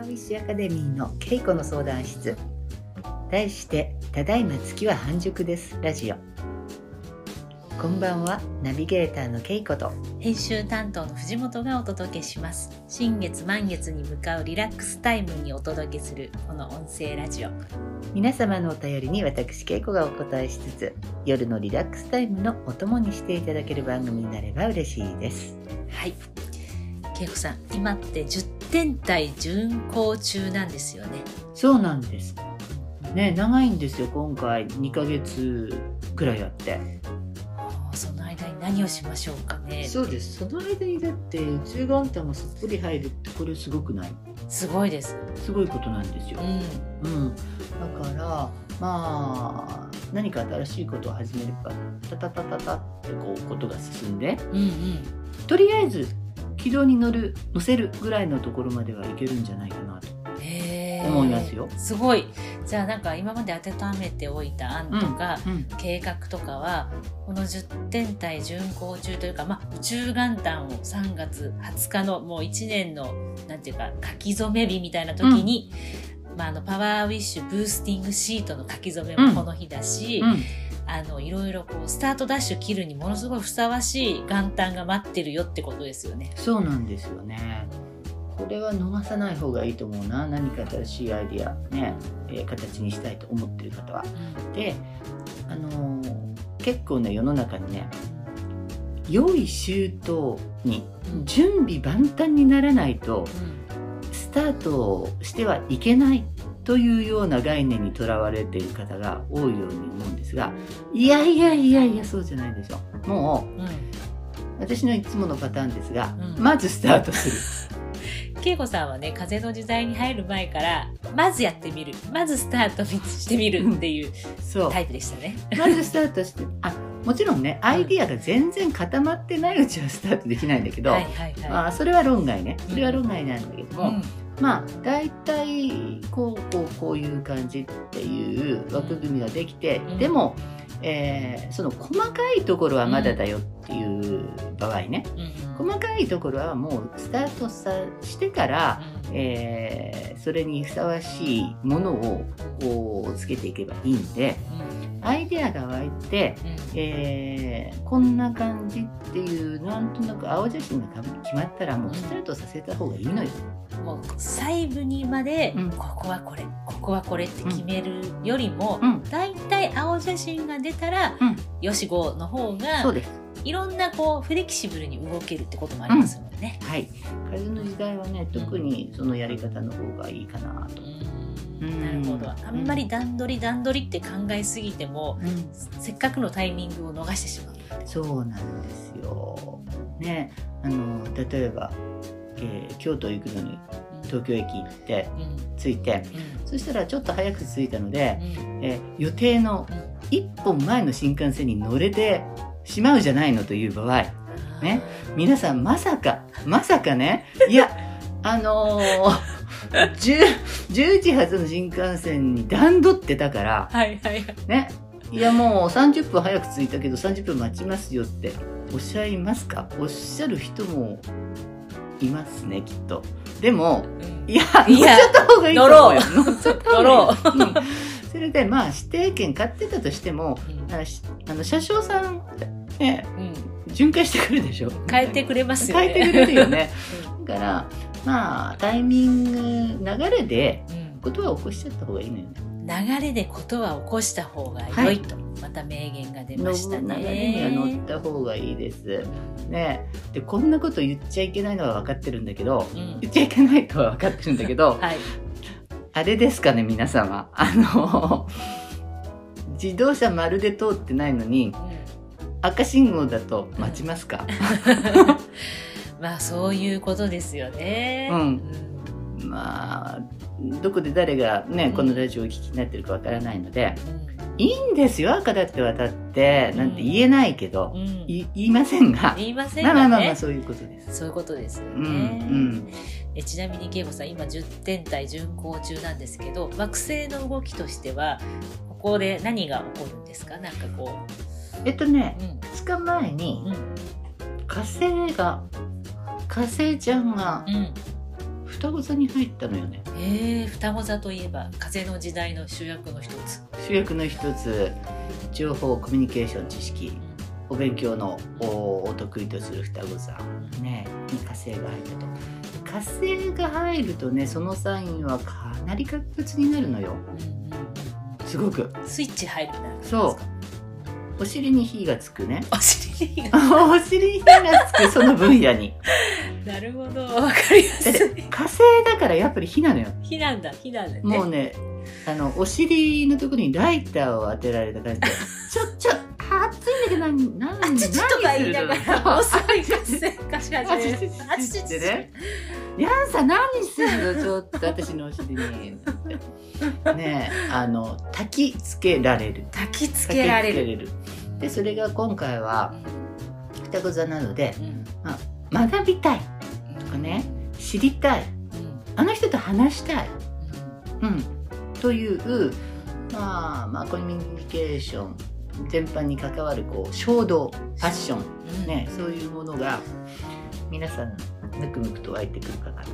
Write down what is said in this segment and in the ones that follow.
ーウィッシュアカデミーのケイコの相談室。題してただいま月は半熟です。ラジオ。こんばんはナビゲーターのケイコと。編集担当の藤本がお届けします。新月満月に向かうリラックスタイムにお届けするこの音声ラジオ。皆様のお便りに私ケイコがお答えしつつ夜のリラックスタイムのお供にしていただける番組になれば嬉しいです。はい。恵子さん今って10点体巡行中なんですよね。そうなんです。ね長いんですよ今回。2ヶ月くらいあって。その間に何をしましょうかね。そうです。その間にだって宇宙元旦もすっぽり入るってこれすごくない？すごいです。すごいことなんですよ、うん。うん、だからまあ何か新しいことを始めればタタタタタってこうことが進んで。うんうん。とりあえず軌道に乗る乗せるぐらいのところまではいけるんじゃないかなと思いますよ。すごい。じゃあなんか今まで温めておいた案とか、うん計画とかはこの10天体巡行中というか、まあ、宇宙元旦を3月20日のもう1年のなんていうか書き初め日みたいな時に、まあ、あのパワーウィッシュブースティングシートの書き初めもこの日だし、うんあのいろいろこうスタートダッシュ切るにものすごいふさわしい元旦が待ってるよってことですよね。そうなんですよね。これは逃さない方がいいと思うな何か新しいアイディアね、えー形にしたいと思ってる方は。で、あのー結構ね世の中にね良い周到にうん準備万端にならないとうんスタートしてはいけないというような概念にとらわれている方が多いように思うんですがいやいやいやいやそうじゃないでしょもう。んう私のいつものパターンですが、うん。まずスタートする。恵子さんはね風の時代に入る前からまずやってみる。まずスタートしてみるっていうそう。タイプでしたね。まずスタートしてあもちろんねアイディアが全然固まってないうちはスタートできないんだけど、はいはいまはあそれは論外ね。それは論外なんだけどい。も、うんまあ大体こうこうこういう感じっていう枠組みができて、うん。でも、えーその細かいところはまだだよっていう場合ね、うん。細かいところはもうスタートさしてから、えーそれにふさわしいものをこうつけていけばいいんでアイデアが湧いて、えーこんな感じっていうなんとなく青写真が決まったらもうスタートさせた方がいいのよ。うんもう細部にまで、うん。ここはこれここはこれって決めるよりも、うん。だいたい青写真が出たら、うん。よし5の方がそうです。いろんなこうフレキシブルに動けるってこともありますもんね。はい、風の時代はね特にそのやり方の方がいいかなと。うん。なるほど。あんまり段取り段取りって考えすぎても、せっかくのタイミングを逃してしまう。そうなんですよ。ねあの例えば、えー京都行くのに東京駅行ってうん。着いてうん。そしたらちょっと早く着いたので、うん。えー予定の一本前の新幹線に乗れてしまうじゃないのという場合ね。皆さんまさかまさかね。いやあのー、10, 10時発の新幹線に段取ってたからはいはいはい。ね。いやもう30分早く着いたけど30分待ちますよっておっしゃいますか？おっしゃる人もいますねきっと。でもいや乗っちゃった方がいいと思うよ。乗っちゃった方がいい。う。ん。それでまあ指定券買ってたとしてもうん。あの車掌さんねうん巡回してくるでしょ？変えてくれますよね。変えてくれるよね。だからまあタイミング流れでうん。ことは起こしちゃった方がいいのよね。流れでことは起こした方が良いと、また名言が出ました流れには乗ね。った方がいいです。ね。でこんなこと言っちゃいけないのは分かってるんだけどうん。言っちゃいけないとは分かってるんだけど はい。あれですかね皆様。あの自動車まるで通ってないのに赤信号だと待ちますか、まあそういうことですよね。うん。まあどこで誰がねうん。このラジオをお聞きになってるかわからないのでうん。いいんですよ赤だって渡ってなんて言えないけど、うん。い言いませんが。言いませんがね。あまあまあそういうことです。そういうことですようんうね。ん。えちなみに恵子さん今10天体巡行中なんですけど惑星の動きとしてはここで何が起こるんですか？なんかこえっとねう、うん。2日前にうん。火星が火星ちゃんがうん。双子座に入ったのよね。えー、双子座といえば風の時代の主役の一つ。主役の一つ。情報コミュニケーション知識。お勉強のおお得意とする双子座。ねに火星が入ったと。火星が入るとねそのサインはかなり活発になるのよ。すごく。スイッチ入るみたいなそうお尻に火がつくね。お尻が お尻に火がつくその分野に。なるほど。わかりやすい。火星だからやっぱり火なのよ。火なんだ。火なんだね。もうねあのお尻のところにライターを当てられた感じで「ちょちょ暑いんだけど何何あちちとか言いながら。遅いそう活性化し始あめる。あちちちってねヤンさん何すんの？ちょっと私のお尻に。ねえあの焚きつけられる。焚きつけられる。でそれが今回は双子座なのでうん。学びたい。とかね知りたい。うん。あの人と話したい。うん、という、まあ、まあコミュニケーション全般に関わるこう衝動パッション、うん。ね、そういうものが皆さんぬくぬくと湧いてくるかな。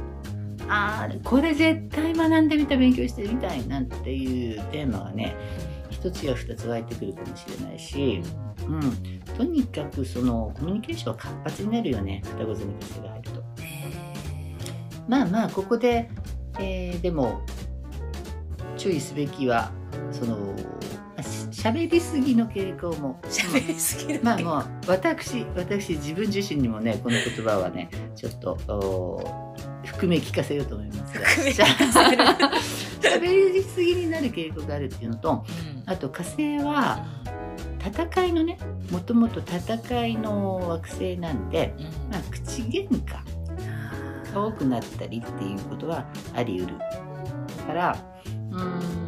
あーこれ絶対学んでみた勉強してみたいなんていうテーマがね一つや二つ湧いてくるかもしれないし、うん、とにかくそのコミュニケーションは活発になるよね双子座に風が入ると。まあまあここで、えーでも注意すべきはその喋りすぎの傾向も。喋りすぎだまあもう私私自分自身にもねこの言葉はねちょっとお含め聞かせようと思いますが。喋りすぎになる傾向があるっていうのとうん。あと火星は戦いのねもともと戦いの惑星なんで、うん。まあ、口喧嘩が多くなったりっていうことはあり得る。だからうーん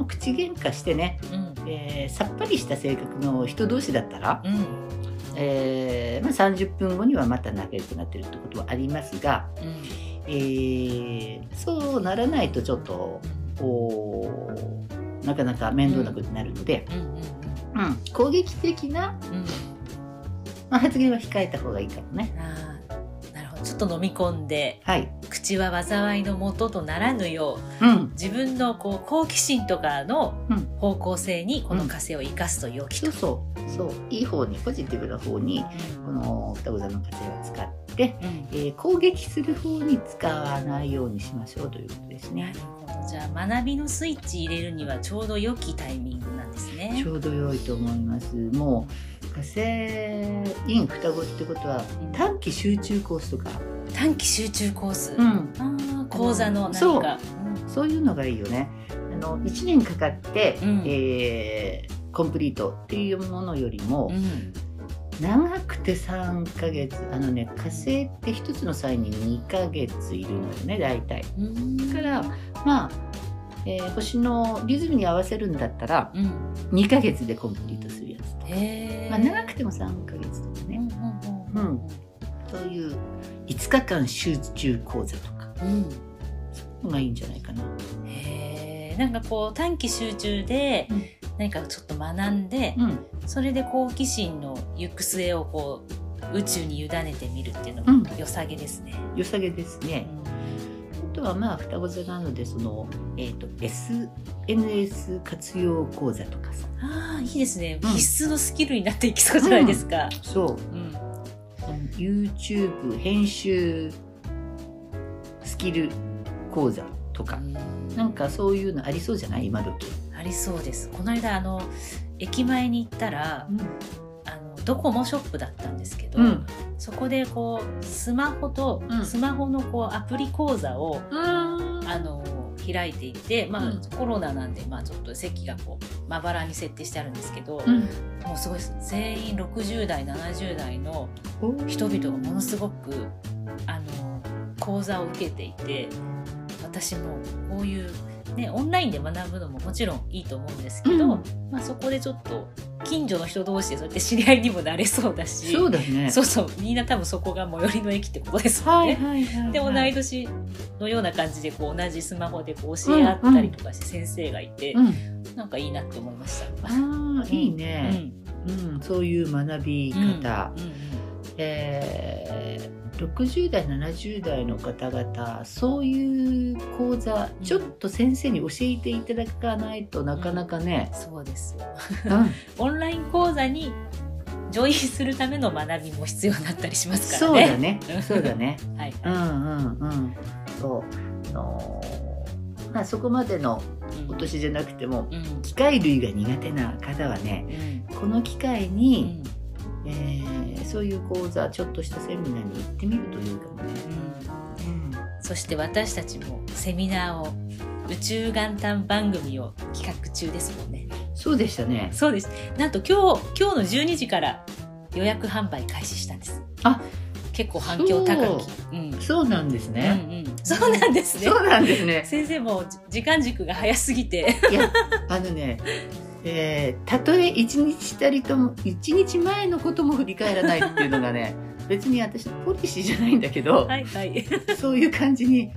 もう口喧嘩してね、うん。えーさっぱりした性格の人同士だったら、うん。えーまあ、30分後にはまた仲良くなってるってことはありますが、えーそうならないとちょっとなかなか面倒なことになるので、うん。うんうん攻撃的な、うん。うんまあ、発言は控えた方がいいかもね。なるほど。ちょっと飲み込んで。はい、口は災いのもととならぬよううん、自分のこう好奇心とかのうん。方向性にこの火星を生かすと良きと。そう。そう。そう。いい方にポジティブな方にこの双子座の火星を使って、うん。えー攻撃する方に使わないようにしましょうということですねじゃあ学びのスイッチ入れるにはちょうど良きタイミングなんですねち。ょうど良いと思います。もう火星イン双子ってことは短期集中コースとか、短期集中コース？うん、ああ講座の何そうか。そういうのがいいよね。あの1年かかって、うんえーコンプリートっていうものよりもうんうん長くて3ヶ月あのね火星って一つの際に2ヶ月いるのよね大体。うんだからまあ、えー星のリズムに合わせるんだったらうん2ヶ月でコンプリートするやつと。へえ。まあ、長くても3ヶ月とかね。うんうんうんそういう5日間集中講座とかうんのがいいんじゃないかな。へえ。なんかこう短期集中でうん何かちょっと学んで、うん、それで好奇心の行く末をこう宇宙に委ねてみるっていうのうん。も良さげですね。良さげですうね。ん。あとはまあ双子座なのでその、えー、と SNS 活用講座とかさ。ああいいですね、うん。必須のスキルになっていきそうじゃないですか。そう。うん。YouTube 編集スキル講座とか。なんかそういうのありそうじゃない？今時。ありそうです。この間あの駅前に行ったらあのドコモショップだったんですけど、うん。そこでこうスマホと、うん。スマホのこうアプリ講座をああの開いていて、まあうん。コロナなんで、まあ、ちょっと席がこうまばらに設定してあるんですけど、うん。もうすごい全員60代70代の人々がものすごくあの講座を受けていて私もこういう、ね、オンラインで学ぶのももちろんいいと思うんですけど、うんまあ、そこでちょっと近所の人同士でそうやって知り合いにもなれそうだしそうだね。そうそうみんな多分そこが最寄りの駅ってことですもんね。はいはいはい。で同い年のような感じでこう同じスマホでこう教え合ったりとかして先生がいて、うん。なんかいいなって思いました。ああいいうんね。うん、そういう学び方。うんうんえー60代70代の方々そういう講座ちょっと先生に教えていただかないとなかなかね、そうです オンライン講座にジョインするための学びも必要になったりしますからそうね。だねそうだね。はい。うんうんうん。そう。あのまあそこまでのお年じゃなくてもうん。機械類が苦手な方はねうん。この機会うに、ん。えーそういう講座ちょっとしたセミナーに行ってみるというかもね、うんそして私たちもセミナーを宇宙元旦番組を企画中ですもんね。そうでしたねそうです。なんと今日今日の12時から予約販売開始したんです。あ結構反響高そうき。うん。そうなんですうんね、うん。そうなんですね。そうなんですね先生も時間軸が早すぎて。いやあのねえーたとえ一日たりとも一日前のことも振り返らないっていうのがね 別に私のポリシーじゃないんだけど、はいはい。そういう感じに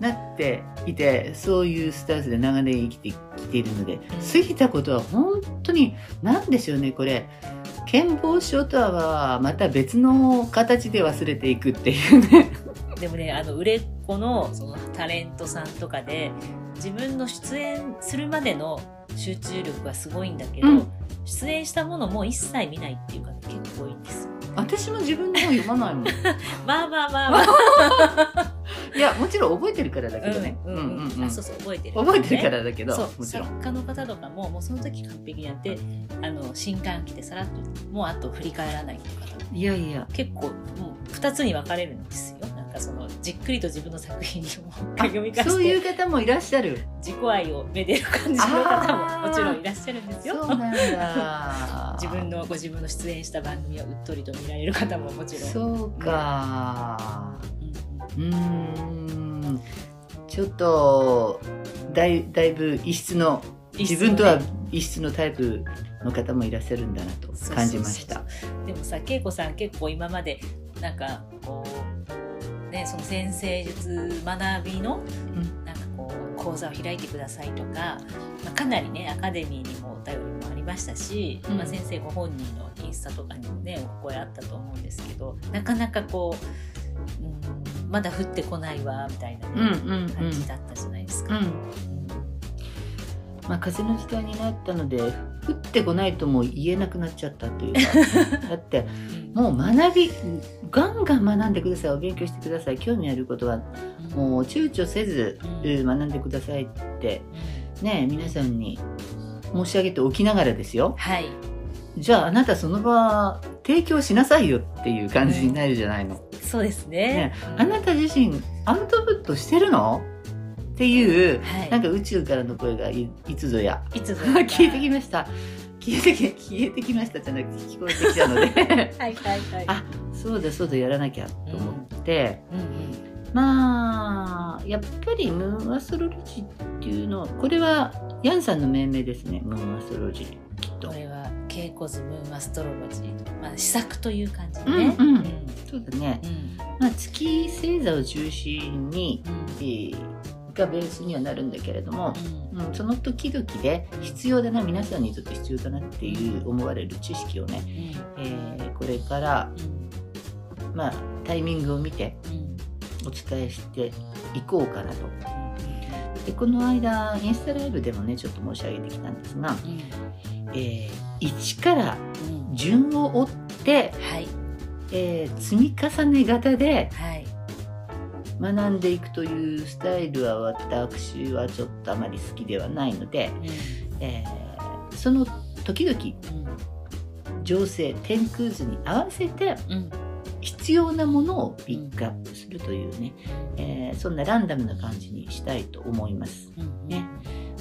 なっていてそういうスタンスで長年生きてきているので過ぎたことは本当に何でしょうねこれ健忘症とはまた別の形で忘れていくっていうね。でもねあの売れっ子のそのタレントさんとかで自分の出演するまでの集中力はすごいんだけど、うん出演したものも一切見ないっていう方結構多いんですよ。私も自分の本読まないもん。まあまあまあまあ。いやもちろん覚えてるからだけどね。うんうんうんあそうそう覚えてる、覚えてるからだけど、そうもちろん。作家の方とかももうその時完璧にやってあの新刊来てさらっともうあと振り返らないとかいやいや。結構もう2つに分かれるんですよかそのじっくりと自分の作品をあ読み返そういうして方もいらっしゃる。自己愛をめでる感じの方ももちろんいらっしゃるんですよ。そうなんだ。自分のご自分の出演した番組をうっとりと見られる方ももちろん。そうか。うんうーん。ちょっとだいだいぶ異質の自分とは異質のタイプの方もいらっしゃるんだなと感じました。でもさ恵子さん結構今までなんかこうねその先生術学びの、んなんかこう講座を開いてくださいとか、まあ、かなりねアカデミーにもお便りもありましたし、うんまあ、先生ご本人のインスタとかにもねお声あったと思うんですけどなかなかこう、うん、まだ降ってこないわみたいな、ねうんうんうん感じだったじゃないですか。うん。まあ風の時代になったので降ってこないとも言えなくなっちゃったというか。だってうんもう学びガンガン学んでください。お勉強してください。興味あることはもう躊躇せず、学んでくださいってね皆さんに申し上げておきながらですよ。はい。じゃああなたその場提供しなさいよっていう感じになるじゃないの、そうですね。ねうんあなた自身アウトプットしてるの？っていうはい、なんか宇宙からの声がいいつぞや。いつぞ 聞いてきました。消えてき消えてきましたじゃなくて聞こえてきたので。はいはいはい。あそうだそうだやらなきゃと思って、うんうんまあやっぱりムーンアストロロジーっていうのはこれはヤンさんの命名ですね。ムーンアストロロジーきっと。これはケイコズムーンアストロロジー、まあ、試作という感じでうんね。うん。うん。そうだね、うん。まあ、月星座を中心に、うん。えーがベースにはなるんだけれども、うん。うん、その時々で必要だな皆さんにとって必要だなっていう思われる知識をね、えーこれから、まあ、タイミングを見てお伝えしていこうかなと。でこの間インスタライブでもねちょっと申し上げてきたんですが、えー1から順を追って、はい。えー積み重ね型ではい学んでいくというスタイルは私はちょっとあまり好きではないので、えーその時々情勢天空図に合わせてうん。うん必要なものをピックアップするというね、えーそんなランダムな感じにしたいと思います。うん。ね。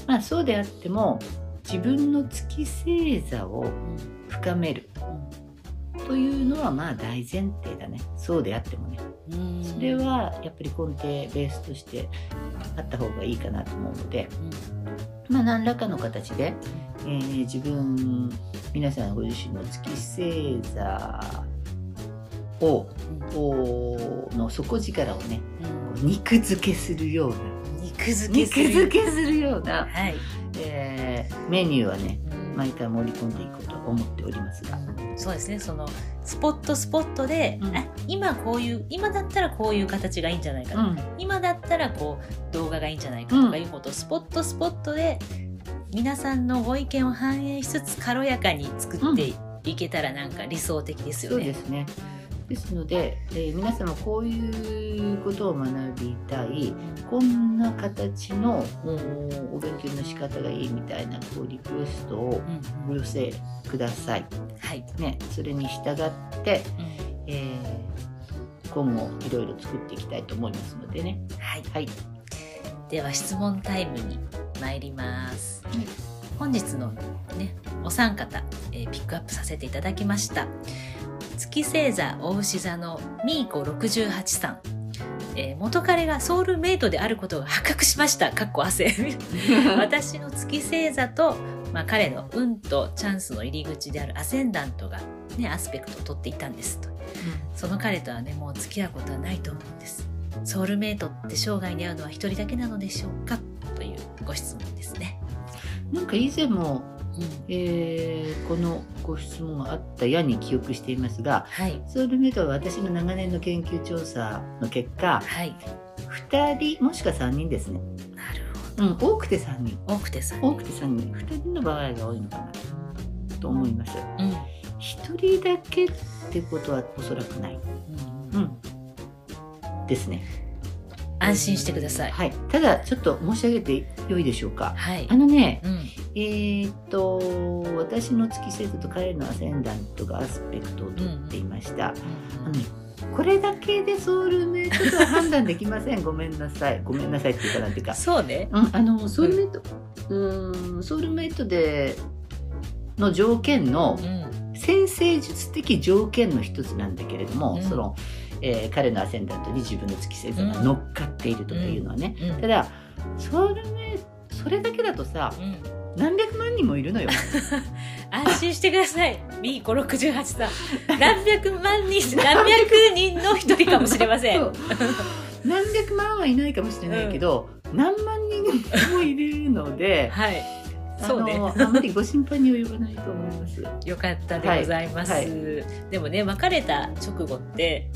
まあそうであっても自分の月星座を深めるというのはまあ大前提だね。そうであってもね。うん。うんそれはやっぱり根底ベースとしてあった方がいいかなと思うので。まあ何らかの形で、えー自分皆さんご自身の月星座をおの底力をねうん。うん肉付けするような。肉付け肉する。付けするような、はい。えーメニューはねうん毎回盛り込んでいこうと思っておりますが。そうですねそのスポットスポットで、うんあ今こういう今だったらこういう形がいいんじゃないかな、うん今だったらこう動画がいいんじゃないかとかいうことをスポットスポットで皆さんのご意見を反映しつつ軽やかに作っていけたらなんか理想的ですよね。そうですね。ですので、えー皆様こういうことを学びたいこんな形のおお勉強の仕方がいいみたいなこうリクエストをうんお寄せください。はい、ね、それに従って、えー今後いろいろ作っていきたいと思いますのでね。はい、はい。では質問タイムに参ります。はい本日のねお三方、えーピックアップさせていただきました月星座大牛座のミーコ68さん、えー元彼がソウルメイトであることが発覚しました。かっこ汗。私の月星座と、まあ、彼の運とチャンスの入り口であるアセンダントが、ね、アスペクトを取っていたんですと。その彼とはねもう付き合うことはないと思うんです。ソウルメイトって生涯に会うのは一人だけなのでしょうか？というご質問ですね、なんか以前も、うん、えーこのご質問があったやに記憶していますが、はいソウルメイトは私の長年の研究調査の結果、はい2人もしくは3人ですね。なるほうん、多くて3人。ど多くてさ多くて3人。2人の場合が多いのかなと思います。うん1人だけってことはおそらくない。うんうん。ですね。安心してくださいはい。ただ、ちょっと申し上げてよいでしょうか。はいあのね、うんえーっと、私の月星座と彼のアセンダントがアスペクトをとっていました。あのねこれだけでソウルメイトとは判断できません。ごめんなさい。ごめんなさいっていうかなんていうか。そうねうん、あのソウルメイト、うーん、ソウルメイトでの条件のうん先生術的条件の一つなんだけれども、うんその、えー彼のアセンダントに自分の月星座が乗っかっているとかいうのはね。うんただソウルメイトそれだけだとさうん何百万人もいるのよ。安心してください。ミーコ68さん。何百万人、何百人の一人かもしれません。そう何百万はいないかもしれないけど、何万人もいるので。はい。あそうね。のあまりご心配に及ばないと思います。よかったでございます。はいでもね、別れた直後って、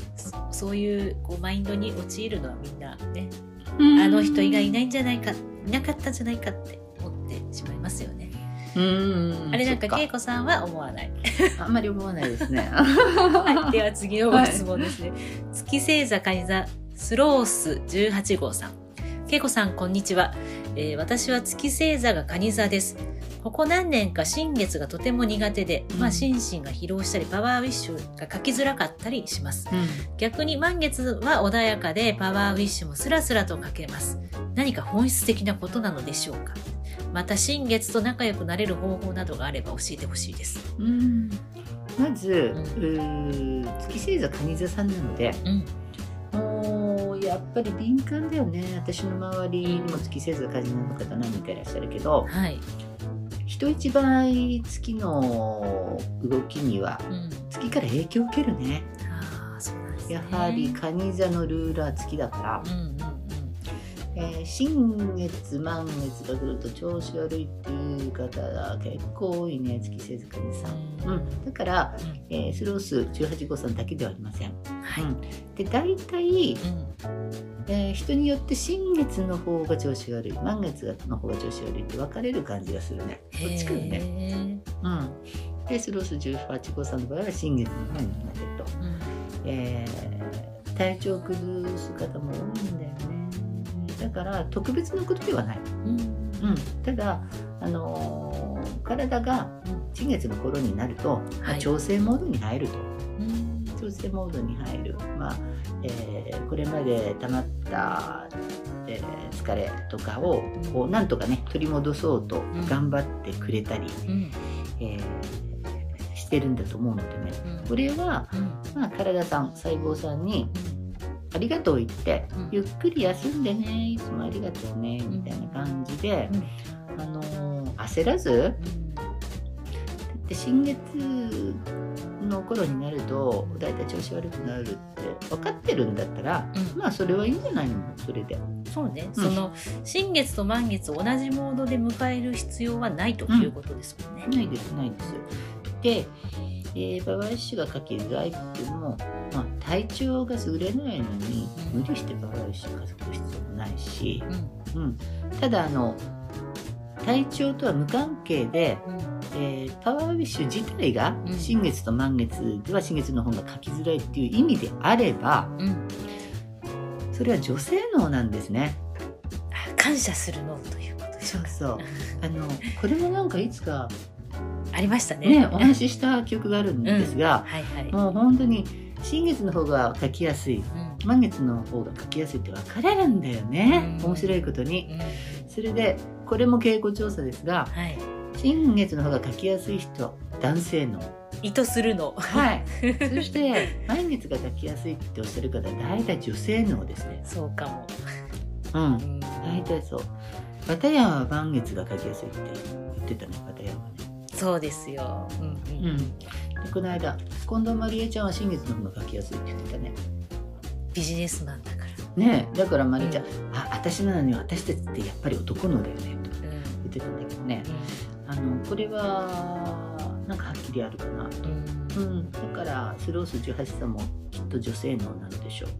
そそういうこうマインドに陥るのはみんなね、あの人以外いないんじゃないか、いなかったんじゃないかって思ってしまいますよね。うんあれなんか恵子さんは思わない。あんまり思わないですね。はい、では次のご質問ですね。月星座蟹座スロース18号さん。恵子さん、こんにちは、えー私は月星座が蟹座です。ここ何年か新月がとても苦手で、まあ、うん心身が疲労したり、パワーウィッシュが書きづらかったりします。逆に満月は穏やかで、パワーウィッシュもスラスラと書けます。何か本質的なことなのでしょうか？また新月と仲良くなれる方法などがあれば教えてほしいです。うんまず、うん月星座蟹座さんなので、うん。もうやっぱり敏感だよね。私の周りにも月星座蟹座の方何人かいらっしゃるけど、はい。人一倍月の動きにはうん。月から影響を受けるね。やはり蟹座のルーラー月だから、うん。えー新月満月が来ると調子悪いっていう方が結構多いね月星座蟹座さん。うん、だから、うんえースロース18号さんだけではありません。はい。うん、で大体、うんえー人によって新月の方が調子悪い満月の方が調子悪いって分かれる感じがするね。どっちかよね。うん、でスロース18号さんの場合は新月の方になると、うんえー体調崩す方も多いんだよね。だから特別なことではない。うん。うん、ただ、あのー体が新月の頃になると、ま調整モードに入ると。うん。調整モードに入る、まあえーこれまで溜まった、えー疲れとかをこうなんとかね取り戻そうとん。頑張ってくれたり、うん。えーしてるんだと思うのでね。うん。これは、うん。まあ、体さん細胞さんにありがとう言って、うん。ゆっくり休んでねいつもありがとうねみたいな感じで、あのー焦らずだって新月の頃になるとだいたい調子悪くなるって分かってるんだったら、うん。まあそれはいいんじゃないのそれで。うんそうね、うん。その新月と満月を同じモードで迎える必要はないということですもんね。ないですないです。よで、えー、ババイシがかけるライフっても、まあ、体調が優れないのにうん無理してババイシ家族必要もないし、うんうん、ただあの体調とは無関係で、えーパワーウィッシュ自体がうん新月と満月では新月の方が書きづらいっていう意味であればうんうんそれは女性脳なんですね。あ感謝するのということでしょうか。そう あのこれもなんかいつかありましたね。ねお話しした記憶があるんですが、はいはい。もう本当に新月の方が書きやすいうん満月の方が書きやすいって分かれるんだよね、うん面白いことに。うんそれでこれも傾向調査ですがはい。新月の方が書きやすい人男性の。意図するの。はい。そして満月が書きやすいっておっしゃる方大体女性脳ですね。そうかも。うんう。ん大体そう。バタヤンは満月が書きやすいって言ってたね、バタヤンはね。そうですよ。うんううんん。でこの間、近藤まりえちゃんは新月の方が書きやすいって言ってたね。ビジネスマンだから。ねえだからまりえちゃん、あ、私なのに私たちってやっぱり男のだよね、とうん言ってたんだけどね。あの、これは、なんかはっきりあるかなと。うんうんうん。だから、スロース18さんもきっと女性脳なのでしょう。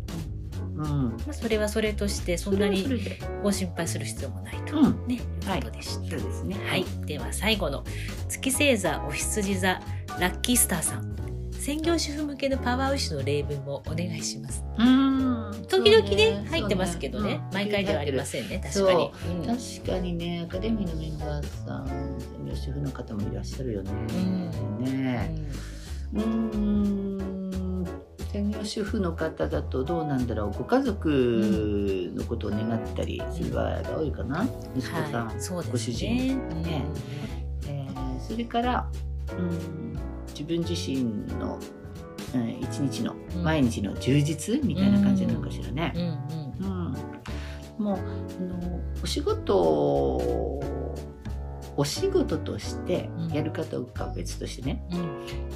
うん。まあ、それはそれとしてそんなにご心配する必要もないと、うん。ね、いうことでした。そうですね。はい、では最後の月星座お羊座ラッキースターさん。専業主婦向けのパワーウィッシュの例文もお願いします。うん。時々ねね。入ってますけどね。うん毎回ではありませんね。確かに。う。ん確かにねアカデミーのメンバーさん専業主婦の方もいらっしゃるよね。うん。ね。うーん専業主婦の方だとどうなんだろう。ご家族のことを願ったりする場合が多いかな。息子さん、はい、ね。ご主人。うんね。えーそれからうん自分自身の、うん一日のうん。毎日の充実みたいな感じなのかしらね。うんうんうん、もうあのお仕事をお仕事としてやるかどうかは別としてね、うん。やっ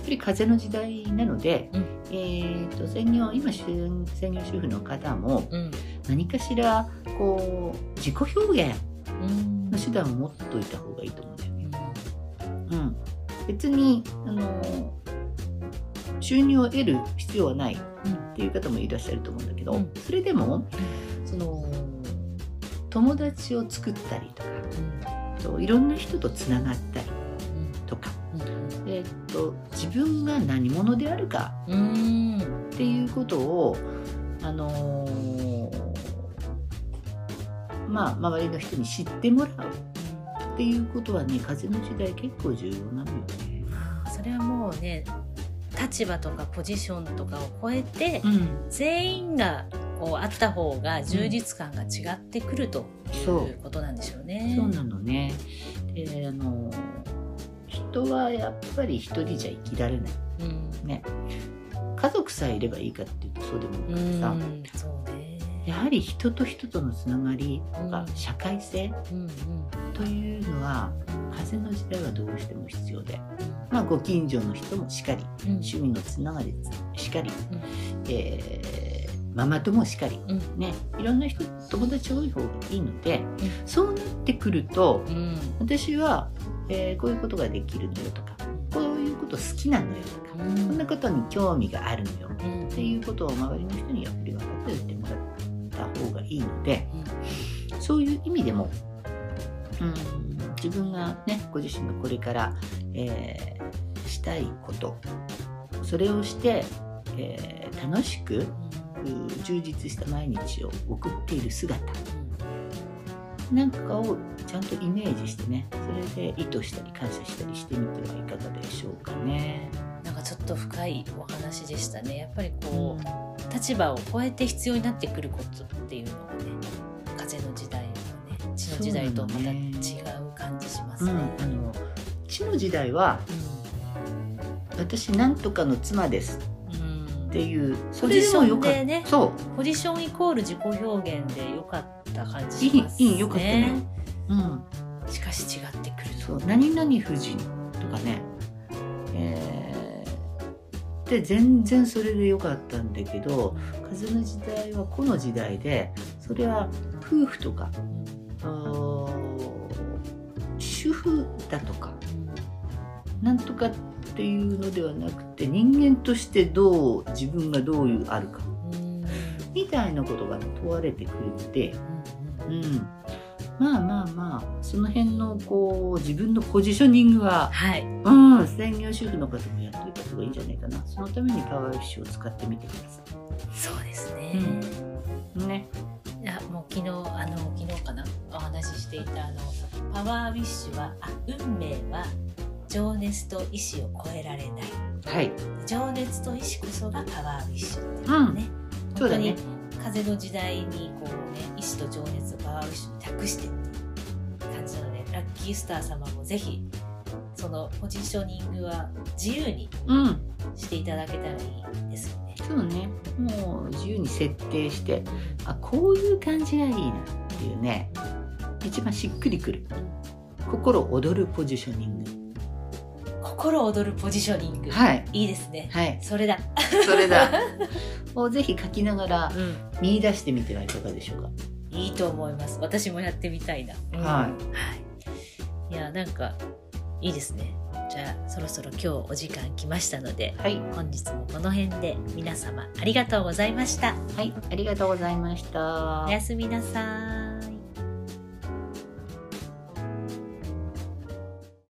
ぱり風の時代なので、うん。えー、と専業今専専業主婦の方もうん。何かしらこう自己表現うんの手段を持っといた方がいいと思うんだよね。うん、別にあの収入を得る必要はないっていう方もいらっしゃると思うんだけど、うん。それでもその友達を作ったりとかといろんな人とつながったりとか、えっと自分が何者であるかうんうんっていうことをあのーまあ周りの人に知ってもらうっていうことはね風の時代結構重要なのよね。それはもうね立場とかポジションとかを超えて、うん、全員がこうあった方が充実感が違ってくるということなんでしょうね。そうなのね。であの人はやっぱり一人じゃ生きられない。うん。ね。家族さえいればいいかっていうとそうでもうないからさ、うね。やはり人と人とのつながりとかうん。社会性というのは風の時代はどうしても必要で、まあ、ご近所の人もしかりうん。趣味のつながりしかり、うん。えーママ友しかり、うん。ね、いろんな人友達多い方がいいので、そうなってくるとうん。私は、えーこういうことができるのよとかこういうこと好きなのよとか、うん。こんなことに興味があるのようん。っていうことを周りの人にやっぱり分かっておいてもらった方がいいのでそういう意味でも、うん、自分がねご自身がこれから、えーしたいことそれをして、えー楽しくう充実した毎日を送っている姿なんかをちゃんとイメージしてねそれで意図したり感謝したりしてみてはいかがでしょうかね。なんかちょっと深いお話でしたね。やっぱりこう、立場を超えて必要になってくることっていうのがね風の時代はね地の時代とまた違う感じしますうん、ね。あの地の時代は私なんとかの妻ですうんっていうそポジションよかっでねた、そポジションイコール自己表現でよかった感じいしますね。いいいよかったね。う、うん、しかし違ってくる。そう何々夫人とかね、えーで全然それでよかったんだけど風の時代はこの時代でそれは夫婦とか主婦だとかなんとかっていうのではなくて人間としてどう自分がどういうあるか。うん。みたいなことが、ね、問われてくるので、うん、まあまあまあその辺のこう自分のポジショニングは、はい。うん、専業主婦の方もやっておいた方がいいんじゃないかな。そのためにパワーウィッシュを使ってみてくださそうですね、い。ね、いやもう昨日あの昨日かな。お話ししていたあのパワーウィッシュはあ運命は情熱と意志を超えられない。はい、情熱と意志こそがパワーウィッシュっていうのね、そうだね本当に風の時代にこうね意志と情熱をパワーウィッシュに託してっていう感じなのでラッキースター様もぜひそのポジショニングは自由にうん、していただけたらいいですよね。そうね、もう自由に設定して、あこういう感じがいいなっていうね、一番しっくりくる。心躍るポジショニング。心躍るポジショニング、はい、いいですね。はい、それだ。それだ。をぜひ書きながらうん見出してみてはいかがでしょうか？いいと思います。私もやってみたいな。はいはい。いや、なんか、いいですね。じゃあ、そろそろ今日お時間来ましたので、はい、本日もこの辺で皆様ありがとうございました。はい、ありがとうございましたお。やすみなさい。